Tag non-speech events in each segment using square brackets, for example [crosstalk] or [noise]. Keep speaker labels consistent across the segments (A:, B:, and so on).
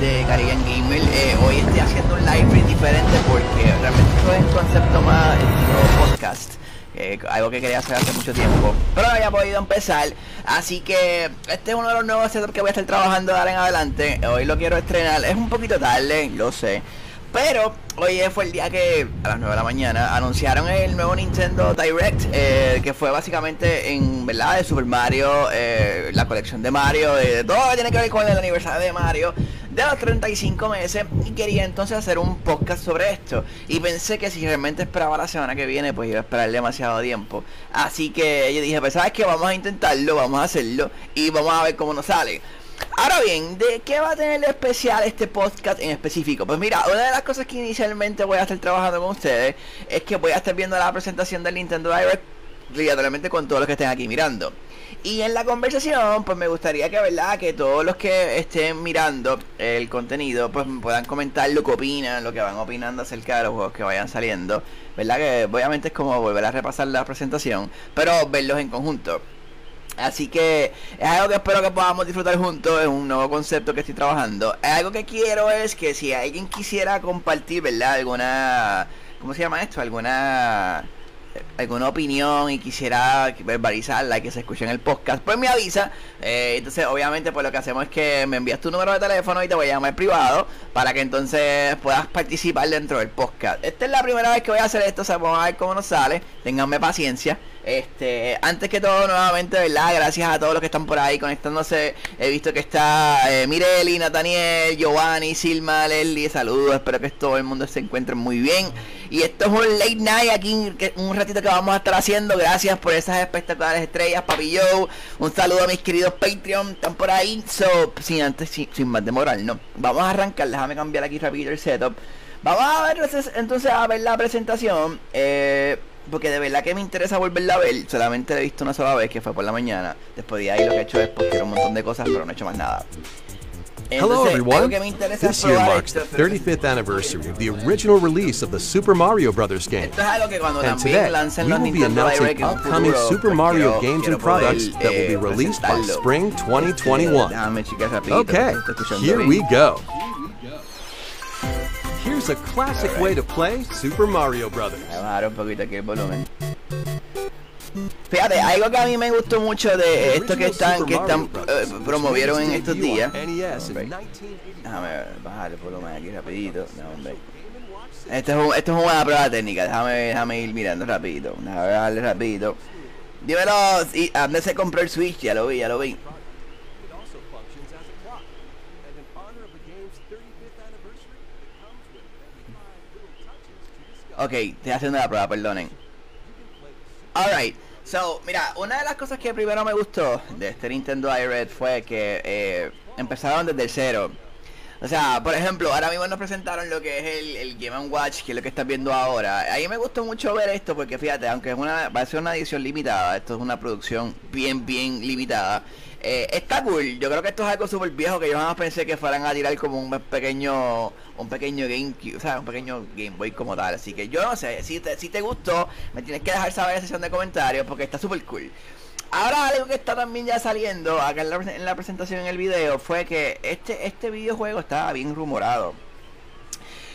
A: de Caribbean Gamer. Eh, hoy estoy haciendo un live diferente porque realmente esto es un concepto más estilo podcast. eh, algo que quería hacer hace mucho tiempo, pero no había podido empezar. Así que este es uno de los nuevos setups que voy a estar trabajando ahora en adelante. Hoy lo quiero estrenar, es un poquito tarde, lo sé. Pero hoy fue el día que a las 9 de la mañana anunciaron el nuevo Nintendo Direct, eh, que fue básicamente en verdad de Super Mario, eh, la colección de Mario, de todo lo que tiene que ver con el aniversario de Mario de los 35 meses y quería entonces hacer un podcast sobre esto y pensé que si realmente esperaba la semana que viene pues iba a esperar demasiado tiempo así que yo dije pues sabes que vamos a intentarlo vamos a hacerlo y vamos a ver cómo nos sale Ahora bien, ¿de qué va a tener de especial este podcast en específico? Pues mira, una de las cosas que inicialmente voy a estar trabajando con ustedes es que voy a estar viendo la presentación del Nintendo Direct obligatoriamente con todos los que estén aquí mirando. Y en la conversación, pues me gustaría que, ¿verdad? Que todos los que estén mirando el contenido, pues puedan comentar lo que opinan, lo que van opinando acerca de los juegos que vayan saliendo. ¿Verdad? Que obviamente es como volver a repasar la presentación, pero verlos en conjunto. Así que es algo que espero que podamos disfrutar juntos, es un nuevo concepto que estoy trabajando. Algo que quiero es que si alguien quisiera compartir, ¿verdad? Alguna... ¿Cómo se llama esto? Alguna alguna opinión y quisiera verbalizarla y que se escuche en el podcast, pues me avisa. Eh, entonces, obviamente, pues lo que hacemos es que me envías tu número de teléfono y te voy a llamar privado para que entonces puedas participar dentro del podcast. Esta es la primera vez que voy a hacer esto, o sea, vamos a ver cómo nos sale. Ténganme paciencia. Este, antes que todo, nuevamente, ¿verdad? Gracias a todos los que están por ahí conectándose. He visto que está eh, Mireli, Nathaniel, Giovanni, Silma, Leslie. Saludos, espero que todo el mundo se encuentre muy bien. Y esto es un late night aquí, un ratito que vamos a estar haciendo. Gracias por esas espectaculares estrellas, Papi Joe. Un saludo a mis queridos Patreon, están por ahí. So, sin antes, sin, más demorar, no. Vamos a arrancar, déjame cambiar aquí rápido el setup. Vamos a ver entonces a ver la presentación. Eh, porque de verdad que me interesa volverla a ver. Solamente la he visto una sola vez, que fue por la mañana. Después de ahí lo que he hecho es postear un montón de cosas, pero no he hecho más nada.
B: Hello, everyone. This year marks the 35th anniversary of the original release of the Super Mario Bros. game. And today, we will be announcing upcoming Super Mario games and products that will be released by spring 2021. Okay, here we go. Here's a classic way to play Super Mario Bros.
A: Fíjate, algo que a mí me gustó mucho de esto que están que están eh, promovieron en estos días. Déjame bajar el volumen aquí rapidito. No, hombre. Esto es, un, esto es una prueba técnica. Déjame, déjame ir mirando rapidito. Déjame darle rapidito. Dímelo, ¿y ¿a dónde se compró el Switch? Ya lo vi, ya lo vi. Ok, estoy haciendo la prueba, perdonen. Alright, so, mira, una de las cosas que primero me gustó de este Nintendo Direct fue que eh, empezaron desde cero. O sea, por ejemplo, ahora mismo nos presentaron lo que es el, el Game Watch, que es lo que estás viendo ahora. A mí me gustó mucho ver esto porque fíjate, aunque es una, va a ser una edición limitada, esto es una producción bien, bien limitada. Eh, está cool, yo creo que esto es algo súper viejo que yo jamás pensé que fueran a tirar como un pequeño un pequeño GameCube, o sea, un pequeño Game Boy como tal. Así que yo no sé, si te, si te gustó, me tienes que dejar saber en la sección de comentarios porque está súper cool. Ahora algo que está también ya saliendo acá en la, en la, presentación en el video fue que este, este videojuego estaba bien rumorado.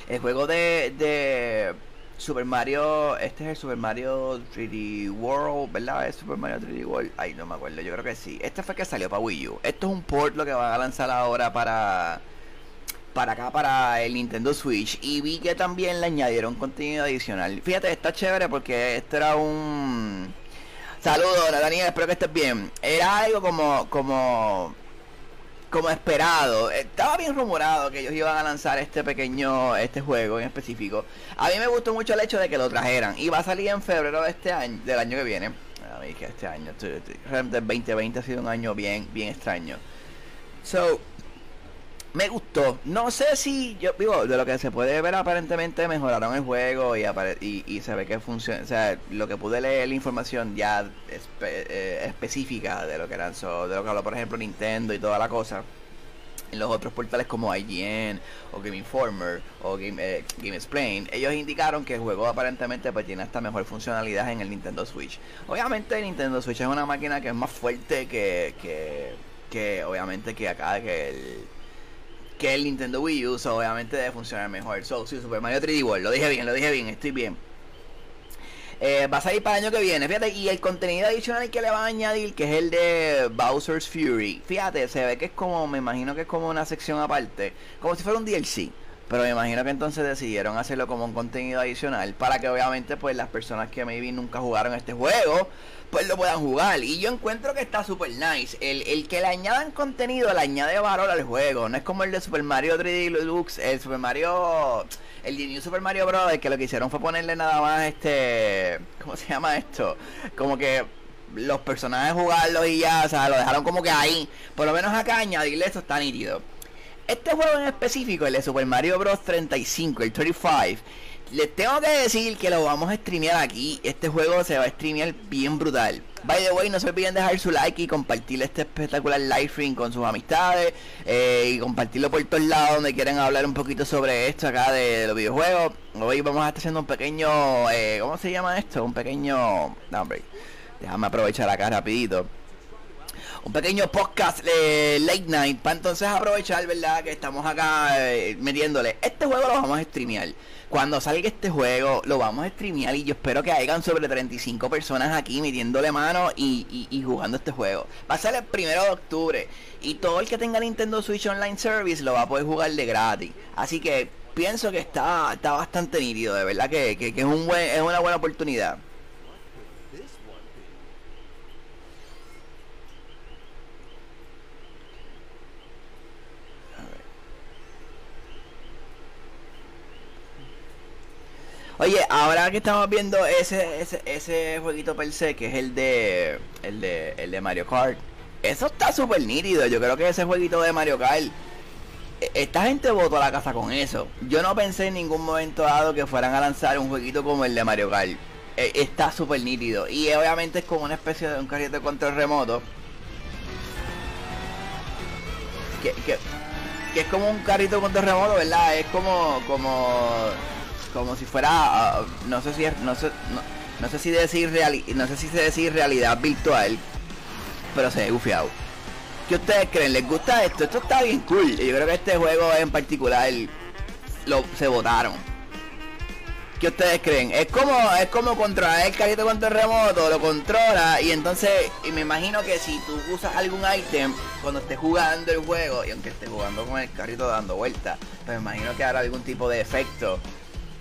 A: El juego de, de Super Mario, este es el Super Mario 3D World, ¿verdad? Es Super Mario 3D World. Ay, no me acuerdo, yo creo que sí. Este fue que salió para Wii U. Esto es un port lo que van a lanzar ahora para para acá para el Nintendo Switch y vi que también le añadieron contenido adicional. Fíjate, está chévere porque esto era un saludo, Daniel, espero que estés bien. Era algo como como como esperado. Estaba bien rumorado que ellos iban a lanzar este pequeño este juego en específico. A mí me gustó mucho el hecho de que lo trajeran y va a salir en febrero de este año del año que viene. A mí que este año, realmente el 2020 ha sido un año bien bien extraño. So, me gustó. No sé si yo digo de lo que se puede ver aparentemente mejoraron el juego y, y, y se ve que funciona. O sea, lo que pude leer la información ya eh, específica de lo que lanzó, de lo que habló por ejemplo Nintendo y toda la cosa. En los otros portales como IGN o Game Informer o Game, eh, Game Explain, ellos indicaron que el juego aparentemente pues tiene hasta mejor funcionalidad en el Nintendo Switch. Obviamente el Nintendo Switch es una máquina que es más fuerte que, que, que obviamente que acá que el que el Nintendo Wii U, obviamente debe funcionar mejor. So, sí, Super Mario 3D World, lo dije bien, lo dije bien, estoy bien. Eh, va a salir para el año que viene, fíjate, y el contenido adicional que le van a añadir, que es el de Bowser's Fury, fíjate, se ve que es como, me imagino que es como una sección aparte, como si fuera un DLC. Pero me imagino que entonces decidieron hacerlo como un contenido adicional para que obviamente pues las personas que maybe nunca jugaron este juego lo puedan jugar. Y yo encuentro que está super nice. El, el, que le añadan contenido le añade valor al juego. No es como el de Super Mario 3D Deluxe, el Super Mario... El de New Super Mario Bros. que lo que hicieron fue ponerle nada más este... ¿Cómo se llama esto? Como que los personajes jugarlos y ya, o sea, lo dejaron como que ahí. Por lo menos acá añadirle esto está nítido. Este juego en específico, el de Super Mario Bros. 35, el 35, les tengo que decir que lo vamos a streamear aquí. Este juego se va a streamear bien brutal. By the way, no se olviden dejar su like y compartir este espectacular live stream con sus amistades. Eh, y compartirlo por todos lados donde quieran hablar un poquito sobre esto acá de, los videojuegos. Hoy vamos a estar haciendo un pequeño... Eh, ¿Cómo se llama esto? Un pequeño... No. Déjame aprovechar acá rapidito un pequeño podcast de late night para entonces aprovechar, ¿verdad? Que estamos acá eh, metiéndole. Este juego lo vamos a streamear. Cuando salga este juego, lo vamos a streamear y yo espero que hayan sobre 35 personas aquí metiéndole mano y, jugando este juego. Va a ser el primero de octubre y todo el que tenga Nintendo Switch Online Service lo va a poder jugar de gratis. Así que pienso que está, está bastante nítido, de verdad que, que, que es, un buen, es una buena oportunidad. Oye, ahora que estamos viendo ese, ese, ese jueguito per se, que es el de, el de, el de Mario Kart, eso está súper nítido. Yo creo que ese jueguito de Mario Kart, e, esta gente votó a la casa con eso. Yo no pensé en ningún momento dado que fueran a lanzar un jueguito como el de Mario Kart. E, está súper nítido. Y obviamente es como una especie de un carrito de control remoto. Que, que, que es como un carrito de control remoto, ¿verdad? Es como, como como si fuera ah, no sé si no sé no, sé si decir no sé si decir realidad virtual pero se ve gufiado ¿qué ustedes creen? ¿les gusta esto? esto está bien cool yo creo que este juego en particular lo se votaron ¿Qué ustedes creen? Es como es como controlar el carrito con el remoto, lo controla y entonces y me imagino que si tú usas algún ítem cuando estés jugando el juego y aunque estés jugando con el carrito dando vueltas, pues me imagino que hará algún tipo de efecto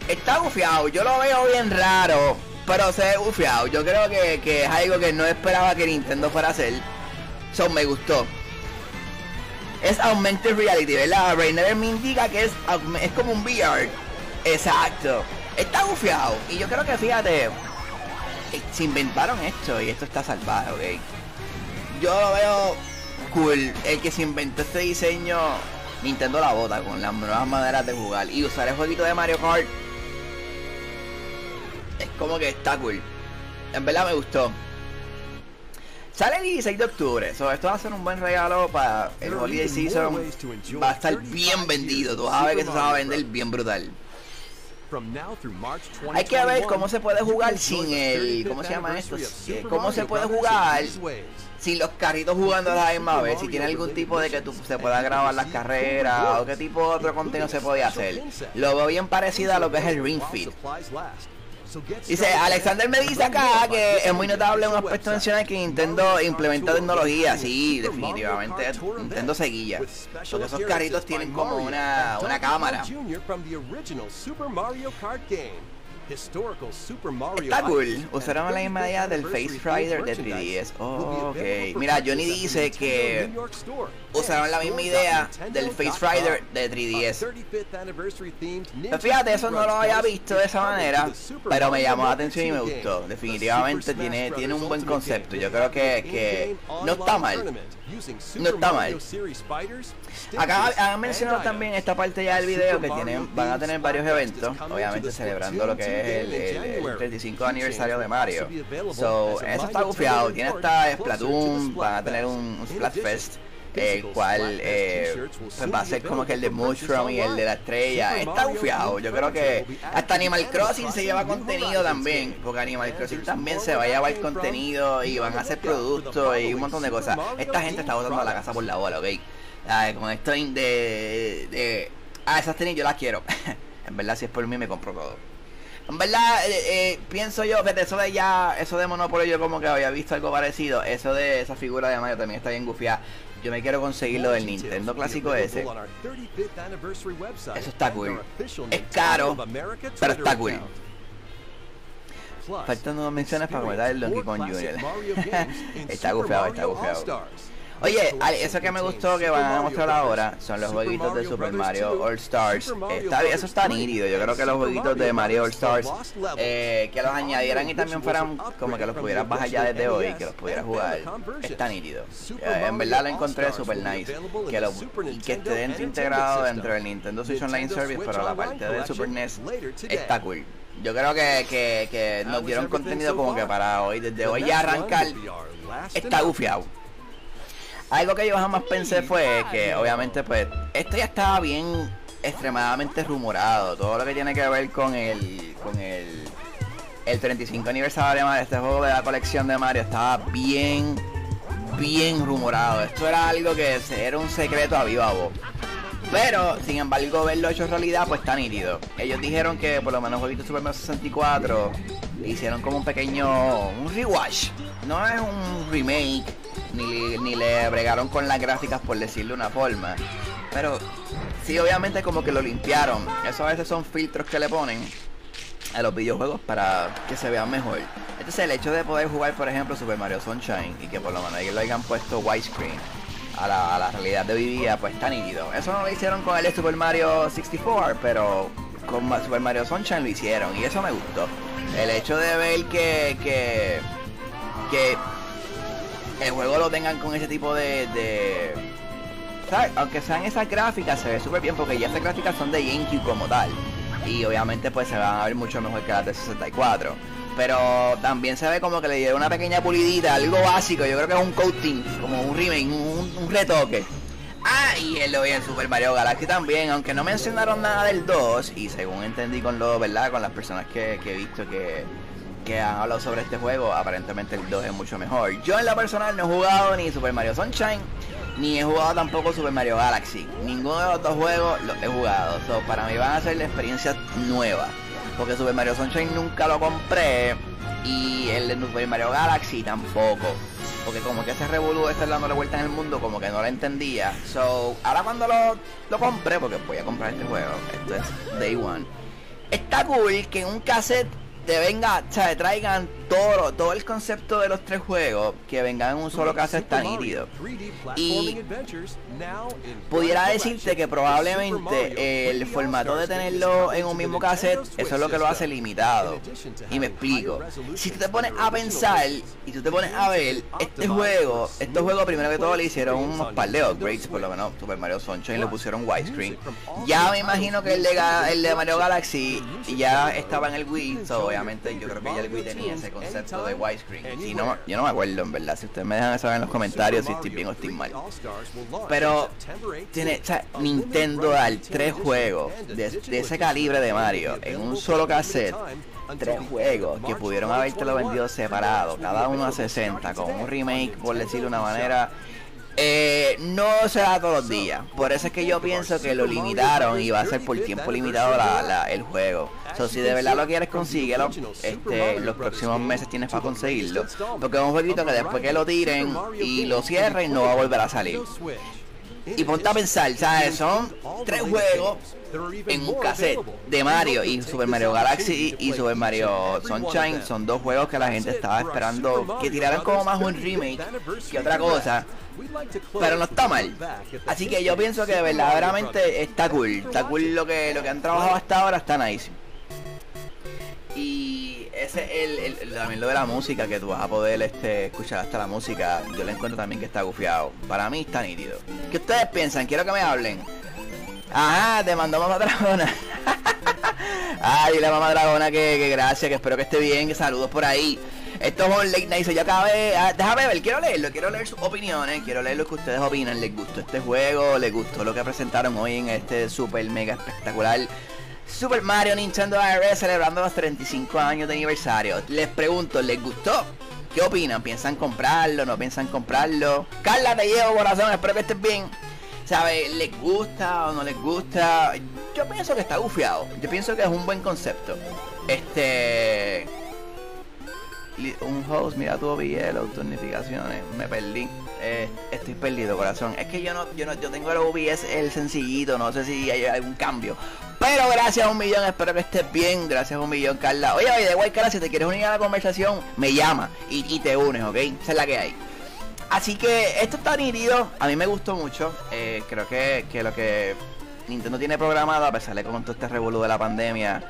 A: Está bufiado, yo lo veo bien raro, pero se ve bufiado. Yo creo que, es algo que no esperaba que Nintendo fuera a hacer. So, me gustó. Es Augmented Reality, ¿verdad? Rainer me indica que es, es como un VR. Exacto. Está bufiado. Y yo creo que, fíjate, eh, se inventaron esto y esto está salvaje, ¿ok? Yo lo veo cool. El que se inventó este diseño, Nintendo la bota con las nuevas maneras de jugar. Y usar el jueguito de Mario Kart es como que está cool. En verdad me gustó. Sale el 16 de octubre, esto va a ser un buen regalo para el Holiday Season. Va a estar bien vendido, tú vas a ver que se va a vender bien brutal. Hay que ver cómo se puede jugar sin el. ¿Cómo se llama esto? ¿Cómo se puede jugar sin los carritos jugando a la misma vez? Si tiene algún tipo de que tú se pueda grabar las carreras o qué tipo de otro contenido se puede hacer. Lo veo bien parecido a lo que es el Ring Fit. Dice, Alexander me dice acá que es muy notable un aspecto mencionar que Nintendo implementa tecnología. Sí, definitivamente Nintendo seguilla. Porque esos carritos tienen como una, una cámara. Está cool. Usaron la misma idea del Face Rider de 3DS. ok. Mira, Johnny dice que usaron la misma idea del Face Rider de 3DS. Pero fíjate, eso no lo había visto de esa manera, pero me llamó la atención y me gustó. Definitivamente tiene, tiene un buen concepto. Yo creo que, que no está mal. No está mal. Acá han mencionado también esta parte ya del video que tienen, van a tener varios eventos, obviamente celebrando lo que es el, 35 aniversario de Mario. So, eso está gufiado. Tiene hasta Splatoon, van a tener un, un Splatfest el cual eh, pues va a ser como que el de Mushroom y el de la estrella. Está bufiado. Yo creo que hasta Animal Crossing se lleva contenido también. Porque Animal Crossing también se va a llevar contenido y van a hacer productos y un montón de cosas. Esta gente está botando la casa por la bola, ¿ok? con esto de, de... Ah, esas tenis yo las quiero. [laughs] en verdad, si es por mí, me compro todo. En verdad, eh, eh, pienso yo, que eso de ya, eso de Monopoly, yo como que había visto algo parecido. Eso de esa figura de Mario también está bien gufiada. Yo me quiero conseguir lo del Nintendo clásico ese. Eso está cool. Es caro, pero está cool. Faltan dos menciones para comentar el Donkey Kong Jr. [laughs] está gufiado, está gufiado. Oye, eso que me gustó que van a mostrar ahora son los jueguitos de Super Mario All Stars. eso está nítido. Yo creo que los jueguitos de Mario All Stars eh, que los añadieran y también fueran como que los pudieras bajar ya desde hoy, que los pudieras jugar. Está nítido. Eh, en verdad lo encontré super nice. Que, lo, que esté dentro integrado dentro del Nintendo Switch Online Service, pero la parte del Super NES está cool. Yo creo que, que, que nos dieron contenido como que para hoy, desde hoy ya arrancar, está gufiado. Algo que yo jamás pensé fue que obviamente pues esto ya estaba bien extremadamente rumorado. Todo lo que tiene que ver con el con el el 35 aniversario de Mario, este juego de la colección de Mario estaba bien bien rumorado. Esto era algo que era un secreto a viva voz. Pero, sin embargo, verlo hecho realidad, pues está nítido. Ellos dijeron que por lo menos jueguito Super Mario 64 hicieron como un pequeño un rewatch. No es un remake ni, ni le bregaron con las gráficas por decirlo de una forma. Pero sí, obviamente como que lo limpiaron. Eso a veces son filtros que le ponen a los videojuegos para que se vean mejor. Entonces el hecho de poder jugar, por ejemplo, Super Mario Sunshine y que por lo menos ellos lo hayan puesto widescreen a la, a la realidad de hoy día, pues está nítido. Eso no lo hicieron con el Super Mario 64, pero con Super Mario Sunshine lo hicieron y eso me gustó. El hecho de ver que, que, que el juego lo tengan con ese tipo de, aunque sean esas gráficas se ve súper bien porque ya esas gráficas son de GameCube como tal. Y obviamente pues se van a ver mucho mejor que las de 64 pero también se ve como que le dieron una pequeña pulidita algo básico. Yo creo que es un coating como un remake un, retoque. Ah, y el en Super Mario Galaxy también, aunque no mencionaron nada del 2, y según entendí con lo, ¿verdad? Con las personas que he visto que, que han hablado sobre este juego, aparentemente el 2 es mucho mejor. Yo en la personal no he jugado ni Super Mario Sunshine, ni he jugado tampoco Super Mario Galaxy. Ninguno de los dos juegos los he jugado. So, para mí van a ser la experiencia nueva. Porque Super Mario Sunshine nunca lo compré. Y el de Super Mario Galaxy tampoco. Porque como que ese revolú estar dándole vuelta en el mundo, como que no lo entendía. So, ahora cuando lo, lo compré, porque voy a comprar este juego, esto es Day One. Está cool que en un cassette te venga, o sea, traigan todo, todo el concepto de los tres juegos, que vengan en un solo cassette tan nítido. Y pudiera decirte que probablemente el formato de tenerlo en un mismo cassette, eso es lo que lo hace limitado. Y me explico. Si tú te pones a pensar y tú te pones a ver, este juego, estos juegos primero que todo le hicieron unos par de upgrades, por lo menos Super Mario Sunshine le pusieron widescreen. Ya me imagino que el de, el de Mario Galaxy ya estaba en el Wii, obviamente yo creo que ya el Wii tenía ese concepto de widescreen. Si no, yo no me acuerdo en verdad. Si ustedes me dejan saber en los comentarios si estoy bien o estoy mal. Pero tiene, o Nintendo dar tres juegos de, ese calibre de Mario en un solo cassette. Tres juegos que pudieron habértelo vendido separado, cada uno a 60, con un remake, por decirlo de una manera eh, no se da todos los días. Por eso es que yo pienso que lo limitaron y va a ser por tiempo limitado el juego. So, si de verdad lo quieres, consíguelo. Este, los próximos meses tienes para conseguirlo. Porque es un jueguito que después que lo tiren y lo cierren, no va a volver a salir. Y ponte a pensar, ¿sabes? Son tres juegos en un cassette de Mario y Super Mario Galaxy y Super Mario Sunshine son dos juegos que la gente estaba esperando que tiraran como más un remake que otra cosa. Pero no está mal. Así que yo pienso que verdaderamente está cool. Está cool lo que, lo que han trabajado hasta ahora, está nice. Y ese el, el, también lo de la música, que tú vas a poder este, escuchar hasta la música, yo le encuentro también que está gufiado. Para mí está nítido. ¿Qué ustedes piensan? Quiero que me hablen. Ajá, te mandó mamá dragona. [laughs] Ay, la mamá dragona que, que gracias, que espero que esté bien, que saludos por ahí. Esto es un late night, yo acabé. Ah, déjame ver, quiero leerlo, quiero leer sus opiniones, quiero leer lo que ustedes opinan. ¿Les gustó este juego? ¿Les gustó lo que presentaron hoy en este super mega espectacular Super Mario Nintendo ARS celebrando los 35 años de aniversario. Les pregunto, ¿les gustó? ¿Qué opinan? ¿Piensan comprarlo? ¿No piensan comprarlo? Carla, te llevo corazón, espero que estés bien. ¿Sabe? ¿Les gusta o no les gusta? Yo pienso que está gufiado. Yo pienso que es un buen concepto. Este. Un host, mira tu OBL, autonificaciones. Me perdí. Eh, estoy perdido, corazón. Es que yo no, yo no, yo tengo el OBS el sencillito, no sé si hay algún cambio. Pero gracias a un millón, espero que estés bien. Gracias a un millón, Carla. Oye, oye, de igual, Carla, si te quieres unir a la conversación, me llama y, te unes, ¿ok? Esa es la que hay. Así que esto está nítido. A mí me gustó mucho. Eh, creo que, que, lo que Nintendo tiene programado, a pesar de con todo este revolú de la pandemia,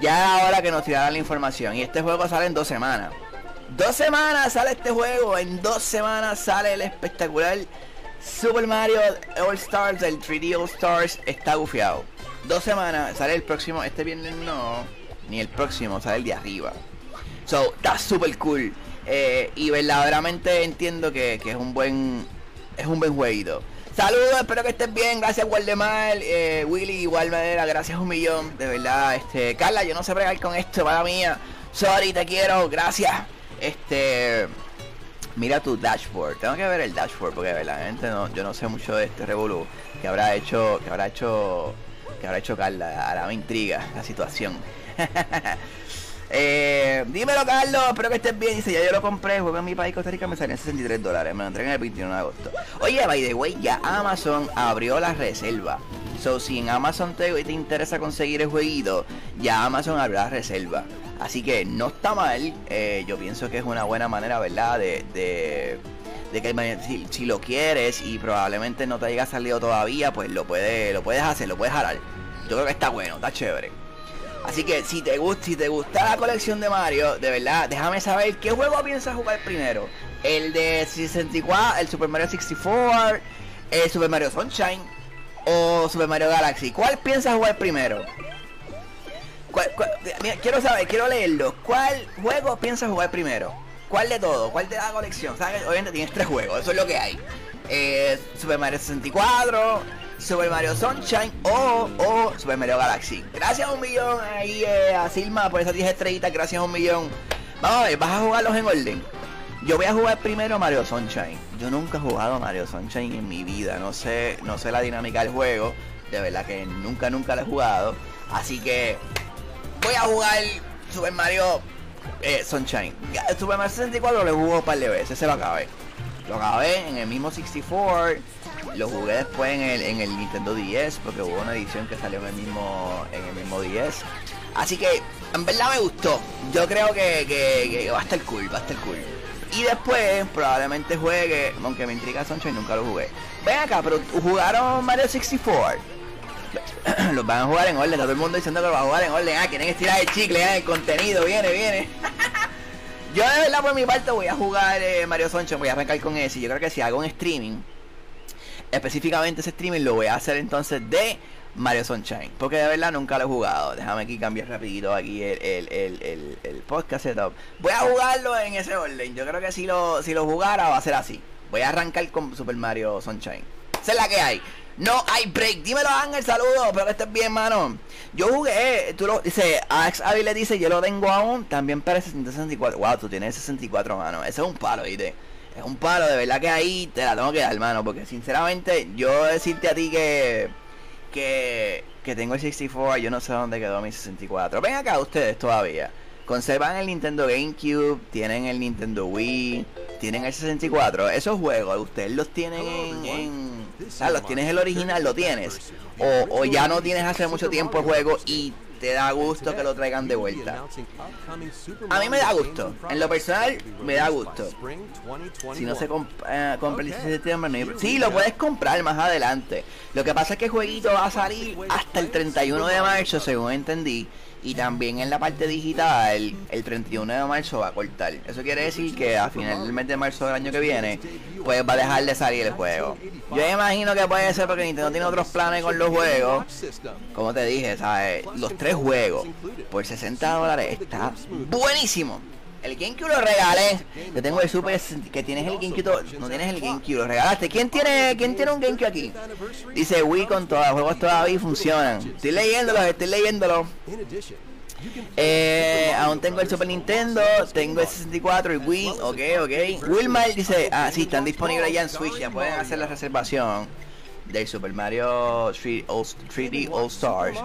A: ya es hora que nos tirara la información. Y este juego sale en dos semanas. Dos semanas sale este juego. En dos semanas sale el espectacular Super Mario All Stars, el 3D All Stars. Está gufiado. Dos semanas, sale el próximo. Este viernes no, ni el próximo, sale el de arriba. So, está super cool. Eh, y verdaderamente entiendo que, es un buen. Es un buen jueguito. Saludos, espero que estés bien. Gracias, Waldemar. Eh, Willy, igual manera, gracias un millón. De verdad, este. Carla, yo no sé bregar con esto, para mía. Sorry, te quiero, gracias. Este. Mira tu dashboard. Tengo que ver el dashboard porque verdaderamente no, yo no sé mucho de este Revolu. Que habrá hecho. Que habrá hecho. Que habrá hecho Carla. Ahora me intriga la situación. [laughs] eh, dímelo, Carlos. Espero que estés bien. Dice, ya yo lo compré. Juego en mi país, Costa Rica. Me salió en 63 dólares. Me lo entregan el 21 de agosto. Oye, by the way, ya Amazon abrió la reserva. So, si en Amazon te, te interesa conseguir el jueguito, ya Amazon abrió la reserva. Así que no está mal. Eh, yo pienso que es una buena manera, ¿verdad? De, de, que si, lo quieres y probablemente no te haya salido todavía, pues lo, puede, lo puedes hacer, lo puedes jalar. Yo creo que está bueno, está chévere. Así que si te gusta, si te gusta la colección de Mario, de verdad, déjame saber qué juego piensas jugar primero. El de 64, el Super Mario 64, el Super Mario Sunshine o Super Mario Galaxy. ¿Cuál piensas jugar primero? quiero saber, quiero leerlo. ¿Cuál juego piensas jugar primero? ¿Cuál de todo? ¿Cuál da la colección? ¿Sabes? Obviamente tienes tres juegos, eso es lo que hay. Eh, Super Mario 64, Super Mario Sunshine o, o, Super Mario Galaxy. Gracias a un millón ahí eh, a Silma por esas 10 estrellitas, gracias a un millón. Vamos a ver, vas a jugarlos en orden. Yo voy a jugar primero Mario Sunshine. Yo nunca he jugado Mario Sunshine en mi vida. No sé, no sé la dinámica del juego. De verdad que nunca, nunca lo he jugado. Así que voy a jugar Super Mario eh, Sunshine. Super Mario 64 lo jugó un par de veces, se lo acabé. Lo acabé en el mismo 64. Lo jugué después en el, en el Nintendo 10 porque hubo una edición que salió en el mismo en el mismo 10. Así que en verdad me gustó. Yo creo que, que, va a estar cool, va a estar cool. Y después probablemente juegue, aunque me intriga Sunshine, nunca lo jugué. Ven acá, pero jugaron Mario 64. [clears throat] los van a jugar en orden. Todo el mundo diciendo que lo van a jugar en orden. Ah, quieren estirar el chicle, ah, el contenido, viene, viene. [laughs] yo de verdad por mi parte voy a jugar eh, Mario Sunshine, voy a arrancar con ese. Yo creo que si hago un streaming, específicamente ese streaming lo voy a hacer entonces de Mario Sunshine. Porque de verdad nunca lo he jugado. Déjame aquí cambiar rapidito aquí el, el, el, podcast setup. Voy a jugarlo en ese orden. Yo creo que si lo, si lo jugara va a ser así. Voy a arrancar con Super Mario Sunshine. Esa es la que hay. No hay break. Dímelo, Ángel, saludos. Espero que estés bien, mano. Yo jugué, tú lo dice, Alex Avi le dice, yo lo tengo aún, también para el 64. Wow, tú tienes 64, mano. Ese es un palo, ¿viste? Es un palo, de verdad que ahí te la tengo que dar, mano. Porque sinceramente, yo decirte a ti que. Que, que tengo el 64, yo no sé dónde quedó mi 64. Ven acá ustedes todavía. Conservan el Nintendo GameCube, tienen el Nintendo Wii, tienen el 64. Esos juegos, ustedes los tienen en Ah, los tienes el original, lo tienes. O, ya no tienes hace mucho tiempo el juego y te da gusto que lo traigan de vuelta. A mí me da gusto. En lo personal, me da gusto. Si no se compra el 17 de septiembre, sí, lo puedes comprar más adelante. Lo que pasa es que el jueguito va a salir hasta el 31 de marzo, según entendí. Y también en la parte digital, el 31 de marzo va a cortar. Eso quiere decir que a final del mes de marzo del año que viene, pues va a dejar de salir el juego. Yo imagino que puede ser porque Nintendo tiene otros planes con los juegos. Como te dije, ¿sabes? Los tres juegos por 60 dólares está buenísimo. El GameCube lo regalé. Yo tengo el Super que tienes el GameCube. No tienes el GameCube, lo regalaste. ¿Quién tiene, quién tiene un GameCube aquí? Dice Wii con todos los juegos todavía funcionan. Estoy leyéndolo, estoy leyéndolo. Eh, aún tengo el Super Nintendo, tengo el 64 y Wii, ok, ok. Wilmar dice, ah, sí, están disponibles ya en Switch, ya pueden hacer la reservación. Del Super Mario 3D All, Stars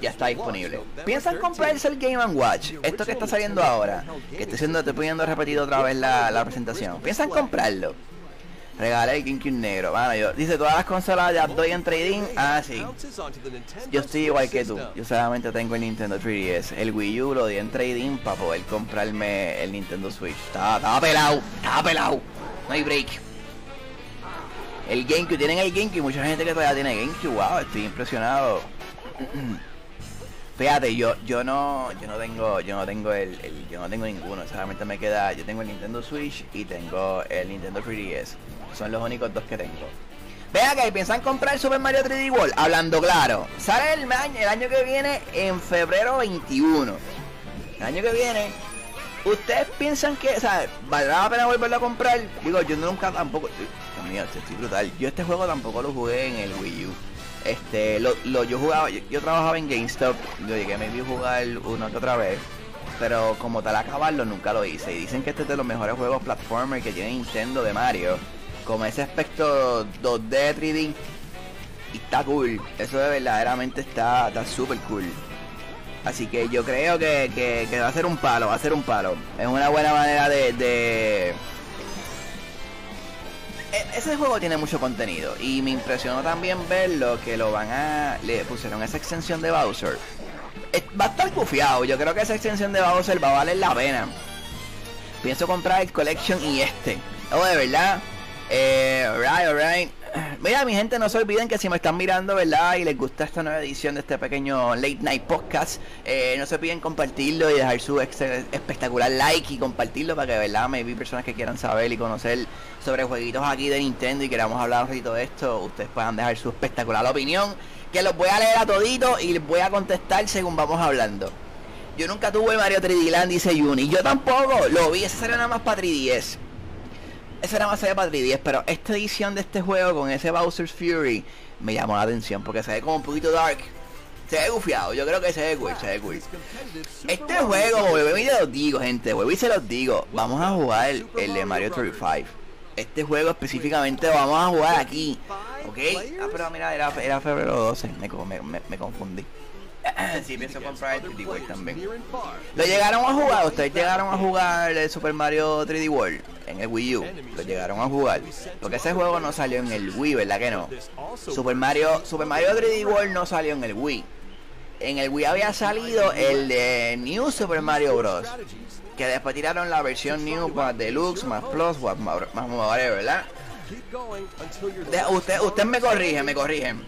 A: ya está disponible. ¿Piensan comprarse el Game Watch? Esto que está saliendo ahora, que estoy, haciendo, estoy poniendo repetido otra vez la, la presentación. ¿Piensan comprarlo? Regalé el GameCube negro. Bueno, yo, dice, todas las consolas ya doy en trading. Ah, sí. Yo estoy igual que tú. Yo solamente tengo el Nintendo 3DS. El Wii U lo di en trading para poder comprarme el Nintendo Switch. Estaba pelado. Estaba pelado. No hay break. El GameCube. Tienen el GameCube. Mucha gente que todavía tiene GameCube. Wow, estoy impresionado. [clears throat] Fíjate, yo, yo no, yo no tengo, yo no tengo el, yo no tengo ninguno, solamente me queda, yo tengo el Nintendo Switch y tengo el Nintendo 3DS. Son los únicos dos que tengo. Vea que piensan comprar Super Mario 3D World, hablando claro. Sale el año, el año que viene en febrero 21. El año que viene. ¿Ustedes piensan que, o sea, valdrá la pena volverlo a comprar? Digo, yo nunca tampoco. Dios mío, estoy brutal. Yo este juego tampoco lo jugué en el Wii U. Este, lo, lo, yo jugaba, yo, trabajaba en GameStop, yo llegué a medio jugar una que otra vez, pero como tal acabarlo nunca lo hice. Y dicen que este es de los mejores juegos platformer que tiene Nintendo de Mario, como ese aspecto 2D, 3D, y está cool. Eso de verdaderamente está súper cool. Así que yo creo que, que, va a ser un palo, va a ser un palo. Es una buena manera de ese juego tiene mucho contenido y me impresionó también verlo que lo van a le pusieron esa extensión de Bowser. Va a estar bufiado yo creo que esa extensión de Bowser va a valer la pena. Pienso comprar el collection y este. Oh de verdad eh, alright alright Mira, mi gente, no se olviden que si me están mirando, ¿verdad? Y les gusta esta nueva edición de este pequeño Late Night Podcast, eh, no se olviden compartirlo y dejar su espectacular like y compartirlo para que, ¿verdad? Me vi personas que quieran saber y conocer sobre jueguitos aquí de Nintendo y queramos hablar un de esto, ustedes puedan dejar su espectacular opinión, que los voy a leer a todito y les voy a contestar según vamos hablando. Yo nunca tuve Mario 3D Land, dice Juni. Yo tampoco, lo vi, ese sería nada más para 3DS. Esa era más allá para 3DS, pero esta edición de este juego con ese Bowser's Fury me llamó la atención porque se ve como un poquito dark. Se ve gufiado, yo creo que se ve cool, se ve cool. Este juego, y se los digo, gente, y se los digo. Vamos a jugar el, de Mario 35. Este juego específicamente lo vamos a jugar aquí. ¿Ok? Ah, pero mira, era, era febrero 12, me, me, me confundí. [coughs] sí, pienso comprar el 3D World también. ¿Lo llegaron a jugar? ¿Ustedes llegaron a jugar el Super Mario 3D World en el Wii U? ¿Lo llegaron a jugar? Porque ese juego no salió en el Wii, ¿verdad que no? Super Mario, Super Mario 3D World no salió en el Wii. En el Wii había salido el de New Super Mario Bros. Que después tiraron la versión New más Deluxe, más Plus, más, más whatever, ¿verdad? usted, usted me corrige, me corrigen.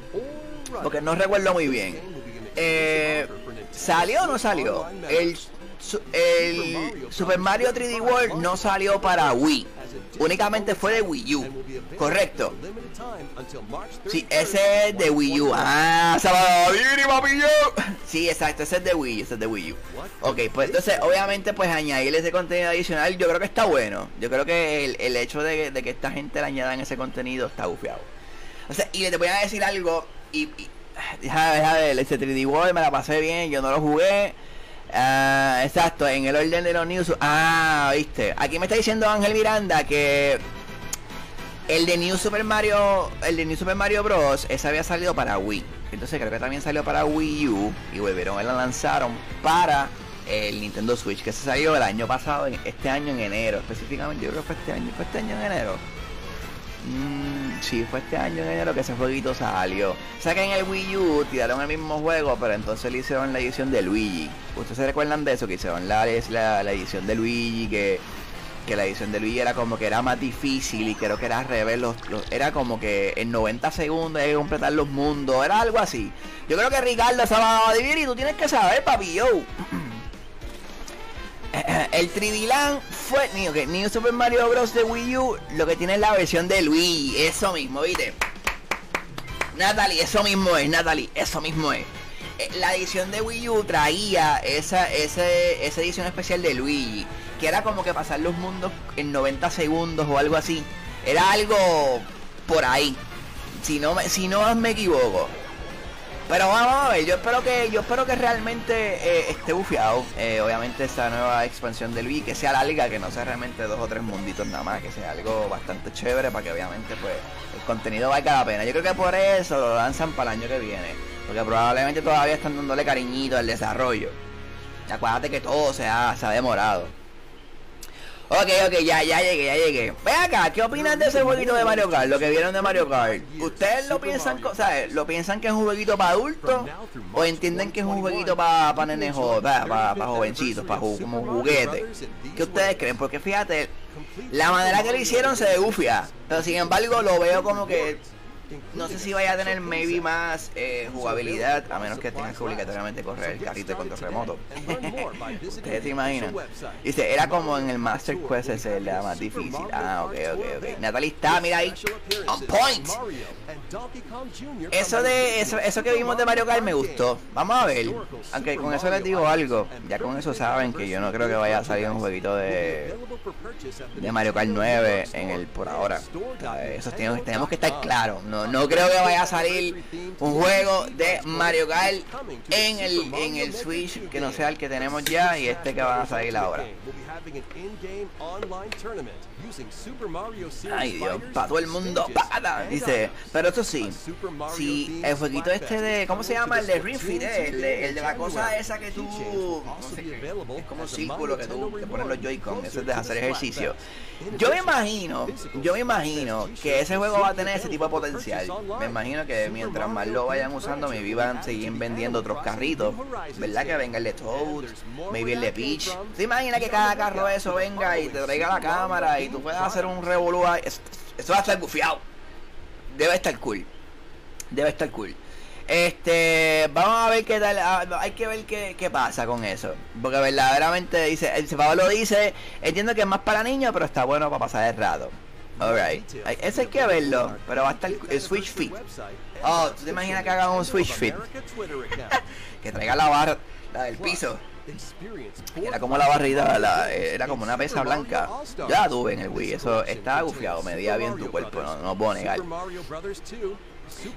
A: Porque no recuerdo muy bien. Eh, ¿Salió o no salió? El, el Super Mario 3D World no salió para Wii. Únicamente fue de Wii U. Correcto. Sí, ese es de Wii U. Ah, Sí, exacto, ese es de Wii, ese es de Wii U. Ok, pues entonces, obviamente, pues añadirle ese contenido adicional, yo creo que está bueno. Yo creo que el, hecho de, que esta gente le añadan ese contenido está bufiado. O sea, y te voy a decir algo, y deja, deja ver, ese 3D World me la pasé bien, yo no lo jugué. Ah, exacto, en el orden de los news. Ah, viste. Aquí me está diciendo Ángel Miranda que el de New Super Mario, el de New Super Mario Bros. Ese había salido para Wii. Entonces creo que también salió para Wii U y volvieron, la lanzaron para el Nintendo Switch, que se salió el año pasado, este año en enero, específicamente, yo creo que fue este año, fue este año en enero. Mm, sí, fue este año en enero que ese jueguito salió. O en el Wii U tiraron el mismo juego, pero entonces le hicieron la edición de Luigi. ¿Ustedes se recuerdan de eso? Que hicieron la, la, la edición de Luigi, que, que la edición de Luigi era como que era más difícil y creo que era al revés. Los, era como que en 90 segundos hay que completar los mundos, era algo así. Yo creo que Ricardo se va a dividir y tú tienes que saber, papi, yo. [clears throat] [laughs] el 3D Land fue New, que New Super Mario Bros. de Wii U, lo que tiene es la versión de Luigi, eso mismo, ¿viste? Natalie, eso mismo es, Natalie, eso mismo es. Eh, la edición de Wii U traía esa, esa, esa edición especial de Luigi, que era como que pasar los mundos en 90 segundos o algo así. Era algo por ahí, si no, si no me equivoco. Pero vamos a ver, yo espero que, yo espero que realmente eh, esté bufiado. Eh, obviamente esta nueva expansión del Wii, que sea larga, que no sea realmente dos o tres munditos nada más, que sea algo bastante chévere para que obviamente pues el contenido valga la pena. Yo creo que por eso lo lanzan para el año que viene. Porque probablemente todavía están dándole cariñito al desarrollo. Y acuérdate que todo se se ha demorado. Ok, ok, ya, ya llegué, ya llegué. Ve acá, ¿qué opinan de ese jueguito de Mario Kart? Lo que vieron de Mario Kart. ¿Ustedes lo piensan, ¿sabes? ¿Lo piensan que es un jueguito para adultos? ¿O entienden que es un jueguito para pa nenes para, para, jovencitos, para como juguete? ¿Qué ustedes creen? Porque fíjate, la manera que lo hicieron se degufia. Pero sin embargo lo veo como que no sé si vaya a tener maybe más eh, jugabilidad, a menos que tengas que obligatoriamente correr el carrito de control remoto. [laughs] ¿Ustedes se imaginan? Dice, era como en el Master Quest ese, era más difícil. Ah, ok, ok, ok. Natalie está, mira ahí, on point. Eso de eso, eso que vimos de Mario Kart me gustó. Vamos a ver. Aunque con eso les digo algo. Ya con eso saben que yo no creo que vaya a salir un jueguito de, de Mario Kart 9 en el por ahora. Eso tenemos, tenemos que estar claros. No, no, creo que vaya a salir un juego de Mario Kart en el, en el Switch que no sea el que tenemos ya y este que va a salir ahora. Ay Dios, para todo el mundo, para. Dice, pero eso sí, si el jueguito este de, ¿cómo se llama? El de Ring eh, el, de, el de la cosa esa que tú, es como un círculo que tú te pones los Joy-Con, eso es de hacer ejercicio. Yo me imagino, yo me imagino que ese juego va a tener ese tipo de potencial. Me imagino que mientras más lo vayan usando, me vivan seguir vendiendo otros carritos, ¿verdad? Que venga el de Toad, maybe el de Peach. ¿Se imagina que cada carro eso venga y te traiga la cámara y tú puedas hacer un revolú? Eso, va a estar bufiado. Debe estar cool. Debe estar cool. Este, vamos a ver qué tal, ah, hay que ver qué, pasa con eso. Porque verdaderamente dice, el Pablo dice, entiendo que es más para niños, pero está bueno para pasar el rato. Alright, ese hay que verlo, pero va a estar el Switch Fit. Oh, ¿tú te imaginas que hagan un Switch Fit? [laughs] que traiga la barra, del piso. Era como la barrida, la, era como una pesa blanca. Ya tuve en el Wii, eso está gufiado, medía bien tu cuerpo, no, no puedo negar.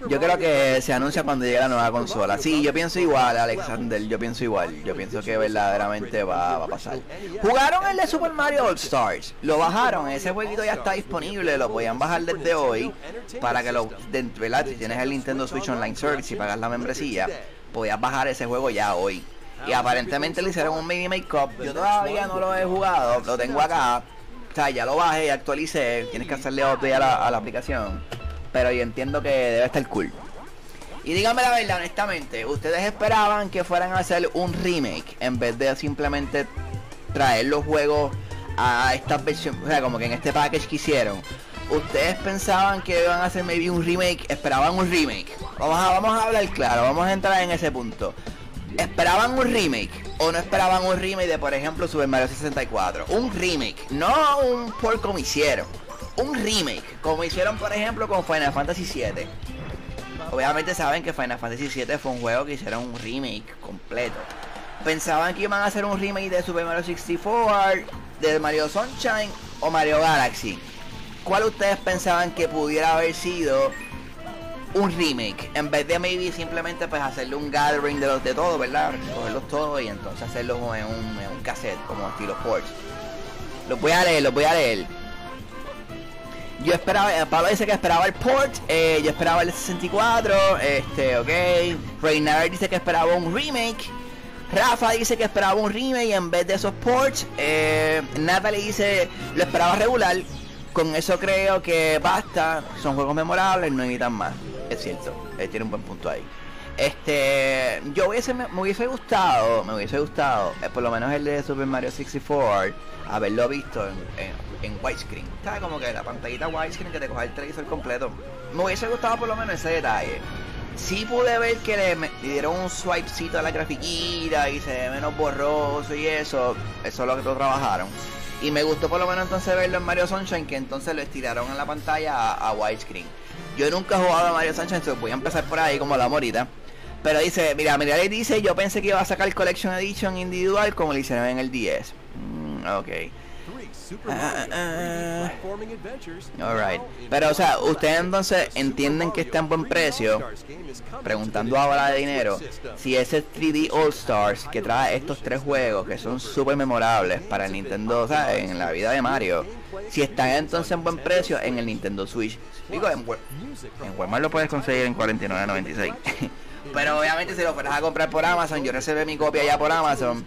A: Yo creo que se anuncia cuando llegue la nueva consola. Sí, yo pienso igual, Alexander. Yo pienso igual. Yo pienso que verdaderamente va, a pasar. Jugaron el de Super Mario All Stars. Lo bajaron. Ese jueguito ya está disponible. Lo podían bajar desde hoy. Para que lo. ¿Verdad? Si tienes el Nintendo Switch Online Service y pagas la membresía, podías bajar ese juego ya hoy. Y aparentemente le hicieron un mini make-up. Yo todavía no lo he jugado. Lo tengo acá. O sea, ya lo bajé y actualicé. Tienes que hacerle update a a la aplicación pero yo entiendo que debe estar cool. Y díganme la verdad, honestamente, ¿ustedes esperaban que fueran a hacer un remake en vez de simplemente traer los juegos a esta versión, o sea, como que en este package que hicieron? ¿Ustedes pensaban que iban a hacer maybe un remake? ¿Esperaban un remake? Vamos a, vamos a hablar claro, vamos a entrar en ese punto. ¿Esperaban un remake o no esperaban un remake de, por ejemplo, Super Mario 64? Un remake, no un por como hicieron un remake, como hicieron por ejemplo con Final Fantasy VII. Obviamente saben que Final Fantasy VII fue un juego que hicieron un remake completo. Pensaban que iban a hacer un remake de Super Mario 64, de Mario Sunshine o Mario Galaxy. ¿Cuál ustedes pensaban que pudiera haber sido un remake? En vez de maybe simplemente pues hacerle un gathering de los de todos, ¿verdad? Cogerlos todos y entonces hacerlos en un, en un cassette como estilo Forge. Los voy a leer, los voy a leer. Yo esperaba, eh, Pablo dice que esperaba el port, eh, yo esperaba el 64, este, ok. Reiner dice que esperaba un remake. Rafa dice que esperaba un remake en vez de esos ports. Eh, Natalie dice lo esperaba regular. Con eso creo que basta. Son juegos memorables, no necesitan más. Es cierto, tiene un buen punto ahí. Este, yo hubiese, me, hubiese gustado, me hubiese gustado, por lo menos el de Super Mario 64, haberlo visto en, en widescreen. Está como que la pantallita widescreen que te coja el televisor completo. Me hubiese gustado por lo menos ese detalle. Sí pude ver que le, dieron un swipecito a la grafiquita y se ve menos borroso y eso. Eso es lo que todos trabajaron. Y me gustó por lo menos entonces verlo en Mario Sunshine, que entonces lo estiraron en la pantalla a, widescreen. Yo nunca he jugado a Mario Sunshine, entonces voy a empezar por ahí como la morita. Pero dice, mira, mira, le dice, yo pensé que iba a sacar Collection Edition individual como lo hicieron en el 10. Mm, ok. Ah, ah, ah. Alright. Pero, o sea, ustedes entonces entienden que está en buen precio. Preguntando ahora de dinero. Si ese 3D All Stars que trae estos tres juegos que son súper memorables para el Nintendo, o sea, en la vida de Mario. Si están entonces en buen precio en el Nintendo Switch. Digo, en, en Walmart lo puedes conseguir en 49.96. [laughs] Pero obviamente si lo fueras a comprar por Amazon, yo recibí mi copia ya por Amazon,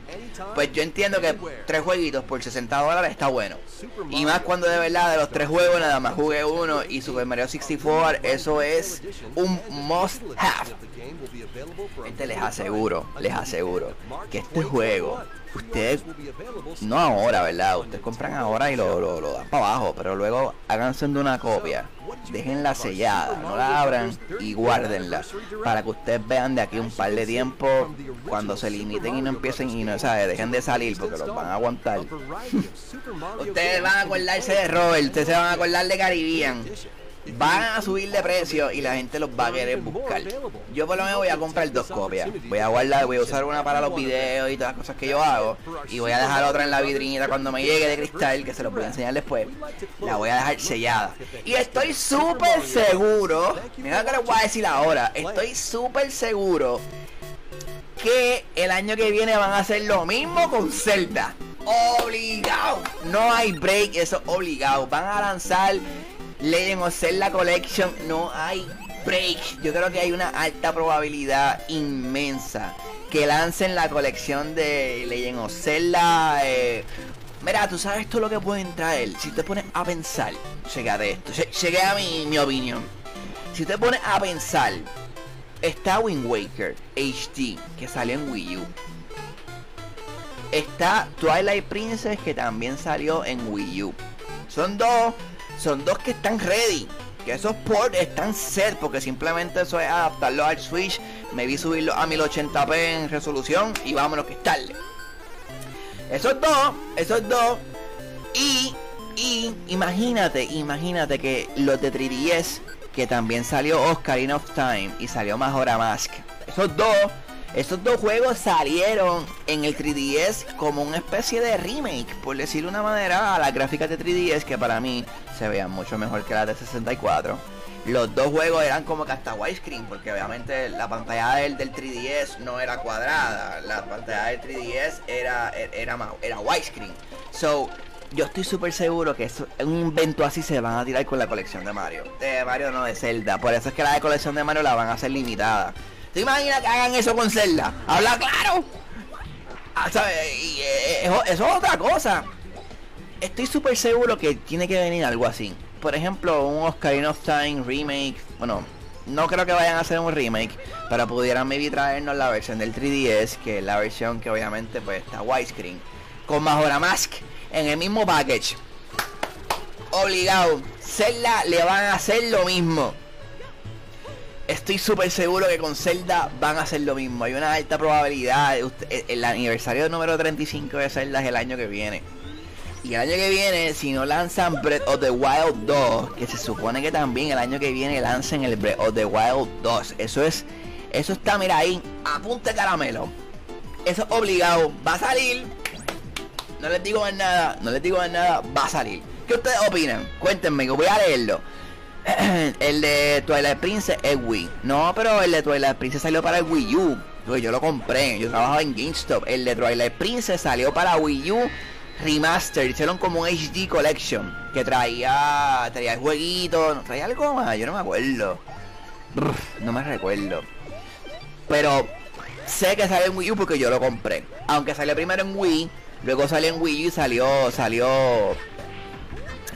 A: pues yo entiendo que tres jueguitos por 60 dólares está bueno. Y más cuando de verdad de los tres juegos nada más jugué uno y Super Mario 64, eso es un must have. Este les aseguro, les aseguro que este juego ustedes, no ahora, ¿verdad? Ustedes compran ahora y lo, lo, dan para abajo, pero luego háganse de una copia, déjenla sellada, no la abran y guárdenla para que ustedes vean de aquí un par de tiempo cuando se limiten y no empiecen y no, ¿sabes? Dejen de salir porque los van a aguantar. [laughs] ustedes van a acordarse de Robert, ustedes se van a acordar de Caribbean van a subir de precio y la gente los va a querer buscar. Yo por lo menos voy a comprar dos copias. Voy a guardar, voy a usar una para los videos y todas las cosas que yo hago. Y voy a dejar otra en la vidrinita cuando me llegue de cristal, que se los voy a enseñar después. La voy a dejar sellada. Y estoy súper seguro, mira lo que les voy a decir ahora, estoy súper seguro que el año que viene van a hacer lo mismo con Zelda. Obligado. No hay break, eso obligado. Van a lanzar Legend of Zelda Collection no hay break. Yo creo que hay una alta probabilidad inmensa que lancen la colección de Legend of Zelda. Eh, mira, tú sabes todo lo que pueden traer. Si te pones a pensar, llega de esto. Llegué a mi, mi opinión. Si te pones a pensar, está Wind Waker HD que salió en Wii U. Está Twilight Princess que también salió en Wii U. Son dos son dos que están ready. Que esos ports están set porque simplemente eso es adaptarlo al Switch. Me vi subirlo a 1080p en resolución y vámonos que es tarde. Esos dos, esos dos. Y, y imagínate, imagínate que los de 3DS, que también salió Oscarina of Time y salió Majora Mask. Esos dos estos dos juegos salieron en el 3DS como una especie de remake, por decirlo de una manera, a las gráficas de 3DS que para mí se veían mucho mejor que las de 64. Los dos juegos eran como que hasta widescreen, porque obviamente la pantalla del, del 3DS no era cuadrada, la pantalla del 3DS era, era, era widescreen. So, yo estoy súper seguro que es un invento así se van a tirar con la colección de Mario. De Mario no de Zelda. Por eso es que la de colección de Mario la van a hacer limitada. ¿Te imaginas que hagan eso con Zelda? Habla claro. Ah, eh, eso, es otra cosa. Estoy súper seguro que tiene que venir algo así. Por ejemplo, un Oscarina of Time remake. Bueno, no creo que vayan a hacer un remake. Pero pudieran maybe traernos la versión del 3DS. Que es la versión que obviamente pues está widescreen. Con Majora Mask en el mismo package. Obligado. Zelda le van a hacer lo mismo. Estoy súper seguro que con Zelda van a hacer lo mismo. Hay una alta probabilidad. el aniversario número 35 de Zelda es el año que viene. Y el año que viene, si no lanzan Breath of the Wild 2, que se supone que también el año que viene lancen el Breath of the Wild 2. Eso es. Eso está, mira ahí. Apunte caramelo. Eso es obligado. Va a salir. No les digo más nada. No les digo más nada. Va a salir. ¿Qué ustedes opinan? Cuéntenme que voy a leerlo. [clears throat] el de Twilight Princess es Wii. No, pero el de Twilight Princess salió para el Wii U. yo lo compré. Yo trabajaba en GameStop. El de Twilight Princess salió para Wii U Remaster. Hicieron como HD Collection. Que traía. Traía el jueguito. Traía algo más. Yo no me acuerdo. no me recuerdo. Pero sé que salió en Wii U porque yo lo compré. Aunque salió primero en Wii. Luego salió en Wii U y salió. Salió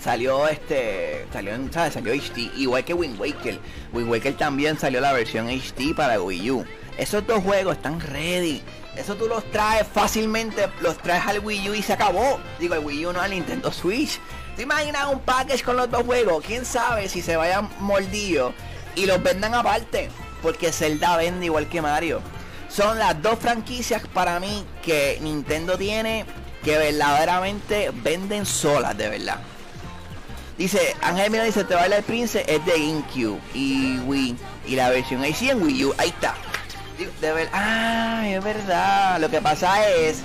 A: salió este salió en, ¿sabes? salió HD igual que Wind Waker. Wind Waker también salió la versión HD para Wii U. Esos dos juegos están ready. Eso tú los traes fácilmente los traes al Wii U y se acabó. Digo el Wii U no al Nintendo Switch. ¿te imaginas un package con los dos juegos? quién sabe si se vayan mordidos y los vendan aparte porque Zelda vende igual que Mario. Son las dos franquicias para mí que Nintendo tiene que verdaderamente venden solas de verdad Dice, Ángel Mira dice, te baila el Prince es de GameCube y Wii. Y la versión ahí sí en Wii U. Ahí está. De ver, ah, es verdad. Lo que pasa es,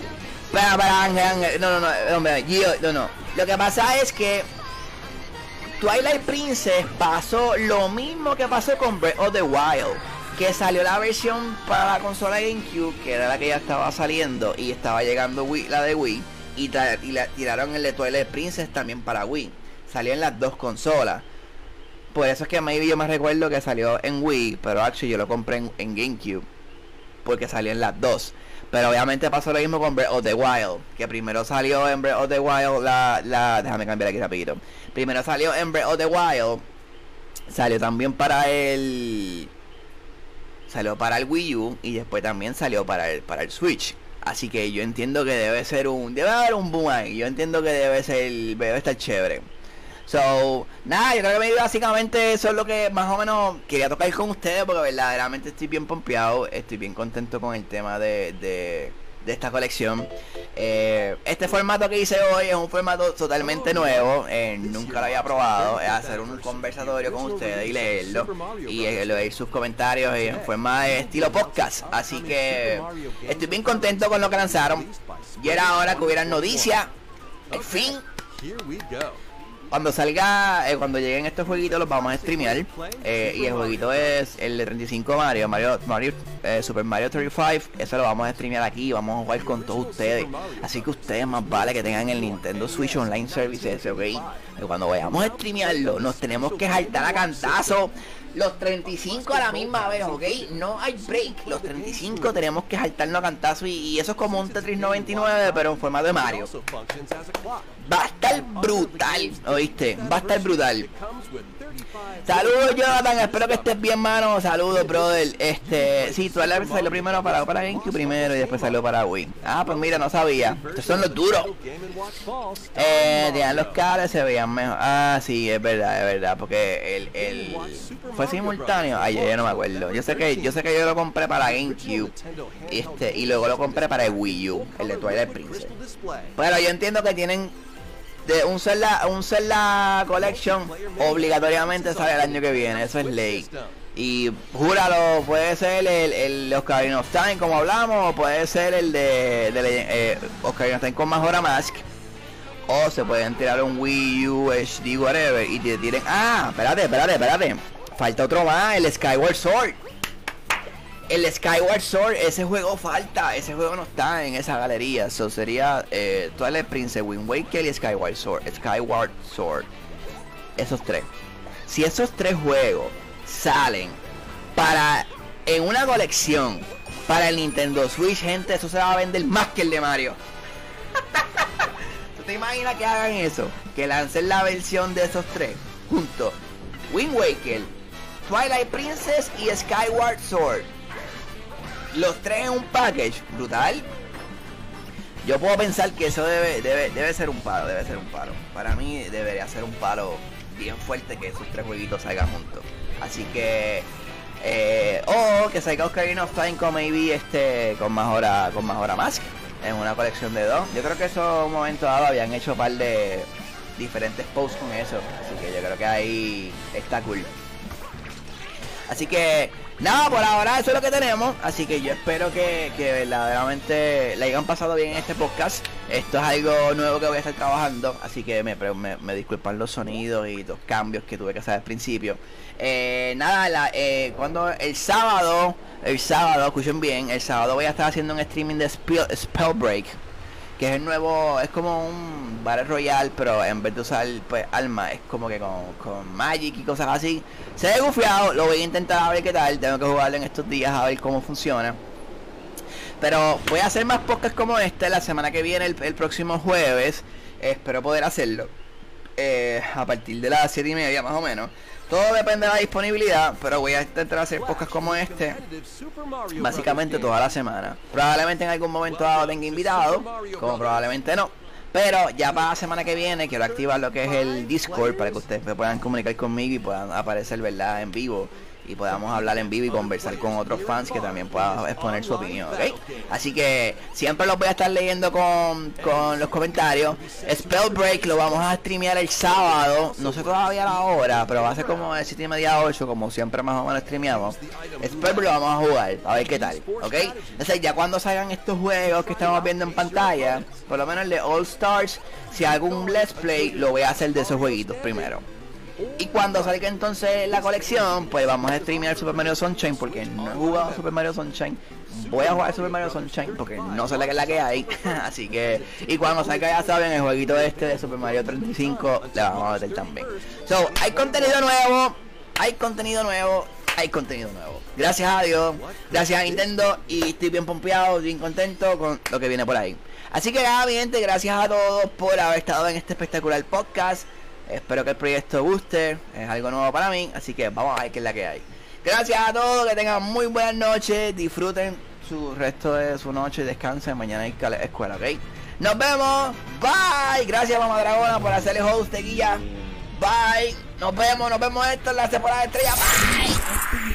A: Para, para, Ángel, no, no, no, hombre, no, no. Lo que pasa es que Twilight Princess pasó lo mismo que pasó con Breath of the Wild. Que salió la versión para la consola GameCube, que era la que ya estaba saliendo, y estaba llegando Wii, la de Wii, y, la, tiraron el de Twilight Princess también para Wii. Salió en las dos consolas. Por eso es que maybe yo me recuerdo que salió en Wii, pero actually yo lo compré en, en GameCube. Porque salió en las dos. Pero obviamente pasó lo mismo con Breath of the Wild. Que primero salió en Breath of the Wild la, la. Déjame cambiar aquí rapidito. Primero salió en Breath of the Wild. Salió también para el. Salió para el Wii U. Y después también salió para el, para el Switch. Así que yo entiendo que debe ser un. Debe haber un boom ahí. Yo entiendo que debe ser. Debe estar chévere. So, nada, yo creo que básicamente eso es lo que más o menos quería tocar con ustedes porque verdaderamente estoy bien pompeado, estoy bien contento con el tema de, de, esta colección. Eh, este formato que hice hoy es un formato totalmente nuevo, eh, nunca lo había probado, es hacer un conversatorio con ustedes y leerlo y leer sus comentarios en forma de estilo podcast. Así que estoy bien contento con lo que lanzaron y era hora que hubiera noticias. En fin. Cuando salga, eh, cuando lleguen estos jueguitos los vamos a streamear. Eh, y el jueguito es el de 35 Mario, Mario, Mario eh, Super Mario 35. Eso lo vamos a streamear aquí, vamos a jugar con todos ustedes. Así que ustedes más vale que tengan el Nintendo Switch Online Services, ok. Cuando vayamos a streamearlo, nos tenemos que saltar a cantazo los 35 a la misma vez, ¿ok? No hay break. Los 35 tenemos que saltarnos a cantazo y, eso es como un Tetris 99, pero en formato de Mario. Va a estar brutal, ¿oíste? Va a estar brutal. Saludos Jonathan, espero que estés bien mano. Saludos brother. Este, sí, tú salió primero para, para GameCube primero y después salió para Wii. Ah, pues mira, no sabía. Estos son los duros. Eh, tenían los cables, se veían mejor. Ah, sí, es verdad, es verdad. Porque el, el fue simultáneo. Ay, yo no me acuerdo. Yo sé que, yo sé que yo lo compré para GameCube. Este, y luego lo compré para el Wii U, el de Twilight Princess. Pero yo entiendo que tienen de un Zelda, un Zelda Collection obligatoriamente sale el año que viene, eso es ley. Y júralo, puede ser el, el Ocarina of Time como hablamos, puede ser el de, de eh, Ocarina of Time con Majora Mask. O se pueden tirar un Wii U HD whatever y te tiren. Ah, espérate, espérate, espérate. Falta otro más, el Skyward Sword el Skyward Sword, ese juego falta, ese juego no está en esa galería. Eso sería eh, Twilight Princess, Wind Waker y Skyward Sword. Skyward Sword. Esos tres. Si esos tres juegos salen para en una colección para el Nintendo Switch, gente, eso se va a vender más que el de Mario. [laughs] ¿Tú te imaginas que hagan eso? Que lancen la versión de esos tres juntos. Wind Waker, Twilight Princess y Skyward Sword los tres en un package, brutal. Yo puedo pensar que eso debe, debe, debe ser un palo, debe ser un palo. Para mí debería ser un palo bien fuerte que esos tres jueguitos salgan juntos. Así que eh, o que salga Ocarina of Time con maybe este con más hora con más hora más en una colección de dos. Yo creo que eso un momento dado habían hecho un par de diferentes posts con eso. Así que yo creo que ahí está cool. Así que Nada, por ahora eso es lo que tenemos. Así que yo espero que, verdaderamente le hayan pasado bien en este podcast. Esto es algo nuevo que voy a estar trabajando. Así que me, me, disculpan los sonidos y los cambios que tuve que hacer al principio. Eh, nada, eh, cuando el sábado, el sábado, escuchen bien, el sábado voy a estar haciendo un streaming de Spellbreak que es el nuevo, es como un Battle Royale, pero en vez de usar pues alma, es como que con, con Magic y cosas así. Se ve gufiado, lo voy a intentar a ver qué tal, tengo que jugarlo en estos días a ver cómo funciona. Pero voy a hacer más podcasts como este la semana que viene, el, próximo jueves. Espero poder hacerlo. Eh, a partir de las 7 y media más o menos. Todo depende de la disponibilidad, pero voy a intentar hacer podcasts como este básicamente toda la semana. Probablemente en algún momento dado tenga invitado, como probablemente no. Pero ya para la semana que viene quiero activar lo que es el Discord para que ustedes me puedan comunicar conmigo y puedan aparecer, ¿verdad? En vivo y podamos hablar en vivo y conversar con otros fans que también puedan exponer su opinión, ¿ok? Así que siempre los voy a estar leyendo con, con los comentarios. Spellbreak lo vamos a streamear el sábado, no sé todavía la hora, pero va a ser como de 7 y media a 8, como siempre más o menos streameamos. Spellbreak lo vamos a jugar, a ver qué tal, ¿ok? Entonces ya cuando salgan estos juegos que estamos viendo en pantalla, por lo menos el de All Stars, si hago un Let's Play, lo voy a hacer de esos jueguitos primero. Y cuando salga entonces la colección, pues vamos a streamear Super Mario Sunshine porque no he jugado Super Mario Sunshine. Voy a jugar Super Mario Sunshine porque no sé la que la que hay. [laughs] Así que, y cuando salga ya saben, el jueguito este de Super Mario 35 le vamos a meter también. So, hay contenido nuevo, hay contenido nuevo, hay contenido nuevo. Gracias a Dios, gracias a Nintendo y estoy bien pompeado, bien contento con lo que viene por ahí. Así que nada, mi gente, gracias a todos por haber estado en este espectacular podcast. Espero que el proyecto guste, es algo nuevo para mí, así que vamos a ver qué es la que hay. Gracias a todos, que tengan muy buenas noches, disfruten su resto de su noche, descansen, mañana hay escuela, ¿ok? Nos vemos, bye, gracias Mamá Dragona por hacerle host de guía, bye, nos vemos, nos vemos esto en la temporada estrella, bye.